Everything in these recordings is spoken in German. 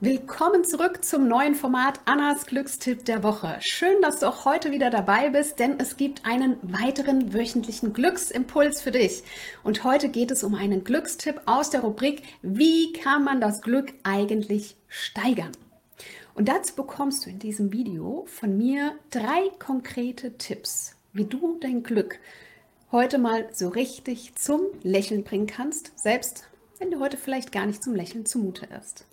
Willkommen zurück zum neuen Format Annas Glückstipp der Woche. Schön, dass du auch heute wieder dabei bist, denn es gibt einen weiteren wöchentlichen Glücksimpuls für dich. Und heute geht es um einen Glückstipp aus der Rubrik Wie kann man das Glück eigentlich steigern? Und dazu bekommst du in diesem Video von mir drei konkrete Tipps, wie du dein Glück heute mal so richtig zum Lächeln bringen kannst, selbst wenn du heute vielleicht gar nicht zum Lächeln zumute ist.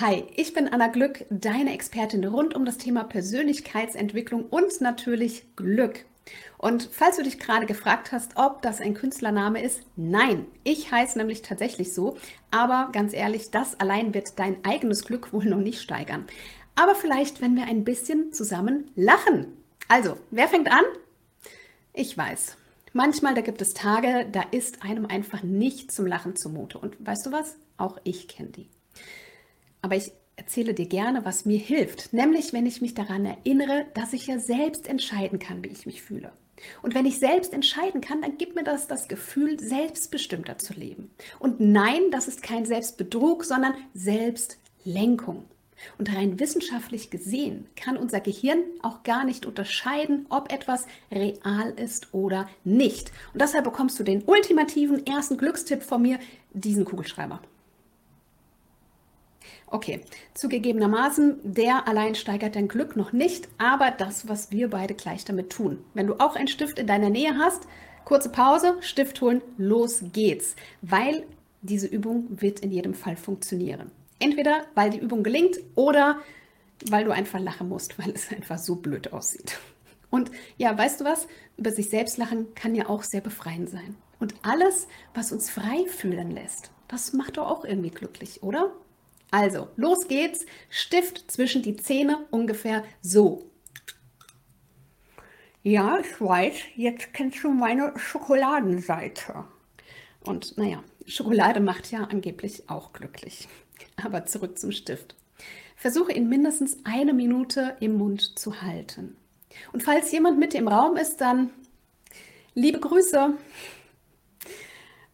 Hi, ich bin Anna Glück, deine Expertin rund um das Thema Persönlichkeitsentwicklung und natürlich Glück. Und falls du dich gerade gefragt hast, ob das ein Künstlername ist, nein, ich heiße nämlich tatsächlich so, aber ganz ehrlich, das allein wird dein eigenes Glück wohl noch nicht steigern. Aber vielleicht, wenn wir ein bisschen zusammen lachen. Also, wer fängt an? Ich weiß. Manchmal, da gibt es Tage, da ist einem einfach nicht zum Lachen zumute. Und weißt du was? Auch ich kenne die. Aber ich erzähle dir gerne, was mir hilft, nämlich wenn ich mich daran erinnere, dass ich ja selbst entscheiden kann, wie ich mich fühle. Und wenn ich selbst entscheiden kann, dann gibt mir das das Gefühl, selbstbestimmter zu leben. Und nein, das ist kein Selbstbetrug, sondern Selbstlenkung. Und rein wissenschaftlich gesehen kann unser Gehirn auch gar nicht unterscheiden, ob etwas real ist oder nicht. Und deshalb bekommst du den ultimativen ersten Glückstipp von mir, diesen Kugelschreiber. Okay, zugegebenermaßen, der allein steigert dein Glück noch nicht, aber das, was wir beide gleich damit tun. Wenn du auch einen Stift in deiner Nähe hast, kurze Pause, Stift holen, los geht's, weil diese Übung wird in jedem Fall funktionieren. Entweder weil die Übung gelingt oder weil du einfach lachen musst, weil es einfach so blöd aussieht. Und ja, weißt du was? Über sich selbst lachen kann ja auch sehr befreiend sein. Und alles, was uns frei fühlen lässt, das macht doch auch irgendwie glücklich, oder? Also, los geht's. Stift zwischen die Zähne ungefähr so. Ja, ich weiß, jetzt kennst du meine Schokoladenseite. Und naja, Schokolade macht ja angeblich auch glücklich. Aber zurück zum Stift. Versuche ihn mindestens eine Minute im Mund zu halten. Und falls jemand mit im Raum ist, dann liebe Grüße.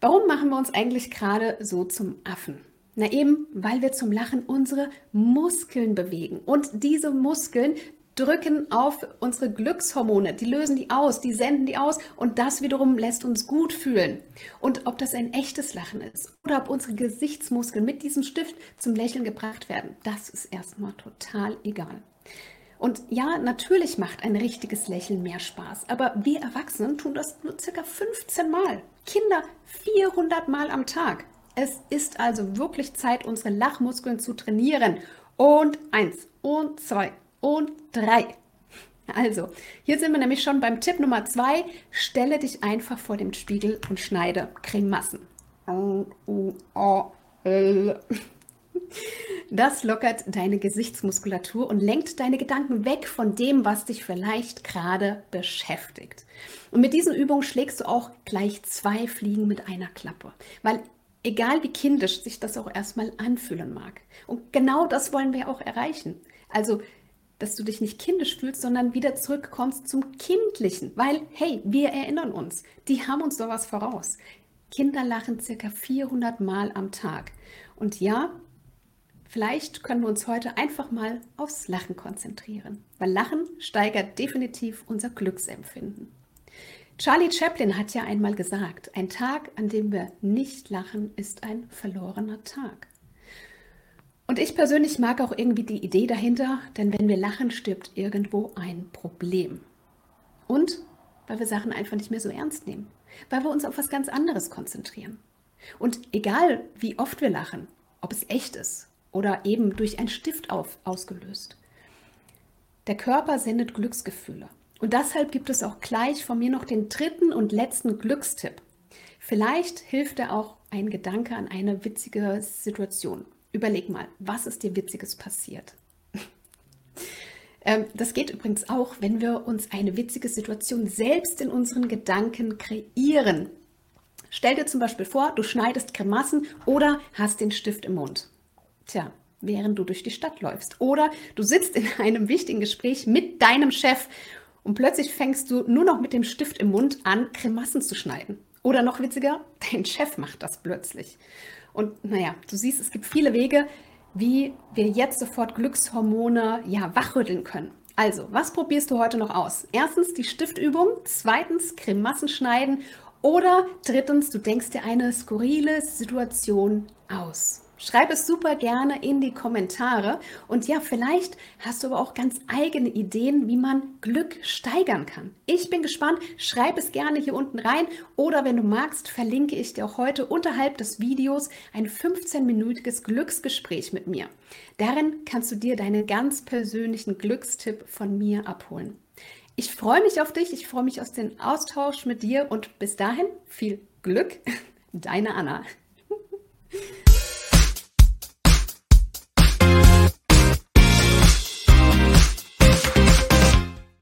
Warum machen wir uns eigentlich gerade so zum Affen? Na eben, weil wir zum Lachen unsere Muskeln bewegen. Und diese Muskeln drücken auf unsere Glückshormone, die lösen die aus, die senden die aus und das wiederum lässt uns gut fühlen. Und ob das ein echtes Lachen ist oder ob unsere Gesichtsmuskeln mit diesem Stift zum Lächeln gebracht werden, das ist erstmal total egal. Und ja, natürlich macht ein richtiges Lächeln mehr Spaß, aber wir Erwachsenen tun das nur circa 15 Mal. Kinder 400 Mal am Tag. Es ist also wirklich Zeit, unsere Lachmuskeln zu trainieren. Und eins und zwei und drei. Also, hier sind wir nämlich schon beim Tipp Nummer zwei. Stelle dich einfach vor dem Spiegel und schneide Grimassen. Das lockert deine Gesichtsmuskulatur und lenkt deine Gedanken weg von dem, was dich vielleicht gerade beschäftigt. Und mit diesen Übungen schlägst du auch gleich zwei Fliegen mit einer Klappe, weil egal wie kindisch sich das auch erstmal anfühlen mag. Und genau das wollen wir auch erreichen. Also, dass du dich nicht kindisch fühlst, sondern wieder zurückkommst zum Kindlichen. Weil, hey, wir erinnern uns, die haben uns sowas voraus. Kinder lachen circa 400 Mal am Tag. Und ja, vielleicht können wir uns heute einfach mal aufs Lachen konzentrieren. Weil Lachen steigert definitiv unser Glücksempfinden. Charlie Chaplin hat ja einmal gesagt, ein Tag, an dem wir nicht lachen, ist ein verlorener Tag. Und ich persönlich mag auch irgendwie die Idee dahinter, denn wenn wir lachen, stirbt irgendwo ein Problem. Und weil wir Sachen einfach nicht mehr so ernst nehmen, weil wir uns auf was ganz anderes konzentrieren. Und egal, wie oft wir lachen, ob es echt ist oder eben durch einen Stift auf, ausgelöst, der Körper sendet Glücksgefühle. Und deshalb gibt es auch gleich von mir noch den dritten und letzten Glückstipp. Vielleicht hilft dir auch ein Gedanke an eine witzige Situation. Überleg mal, was ist dir Witziges passiert? Ähm, das geht übrigens auch, wenn wir uns eine witzige Situation selbst in unseren Gedanken kreieren. Stell dir zum Beispiel vor, du schneidest Grimassen oder hast den Stift im Mund. Tja, während du durch die Stadt läufst. Oder du sitzt in einem wichtigen Gespräch mit deinem Chef Und plötzlich fängst du nur noch mit dem Stift im Mund an, Kremassen zu schneiden. Oder noch witziger, dein Chef macht das plötzlich. Und naja, du siehst, es gibt viele Wege, wie wir jetzt sofort Glückshormone ja wachrütteln können. Also, was probierst du heute noch aus? Erstens die Stiftübung, zweitens Kremassen schneiden oder drittens, du denkst dir eine skurrile Situation aus. Schreib es super gerne in die Kommentare. Und ja, vielleicht hast du aber auch ganz eigene Ideen, wie man Glück steigern kann. Ich bin gespannt. Schreib es gerne hier unten rein. Oder wenn du magst, verlinke ich dir auch heute unterhalb des Videos ein 15-minütiges Glücksgespräch mit mir. Darin kannst du dir deinen ganz persönlichen Glückstipp von mir abholen. Ich freue mich auf dich. Ich freue mich aus dem Austausch mit dir und bis dahin viel Glück. Deine Anna.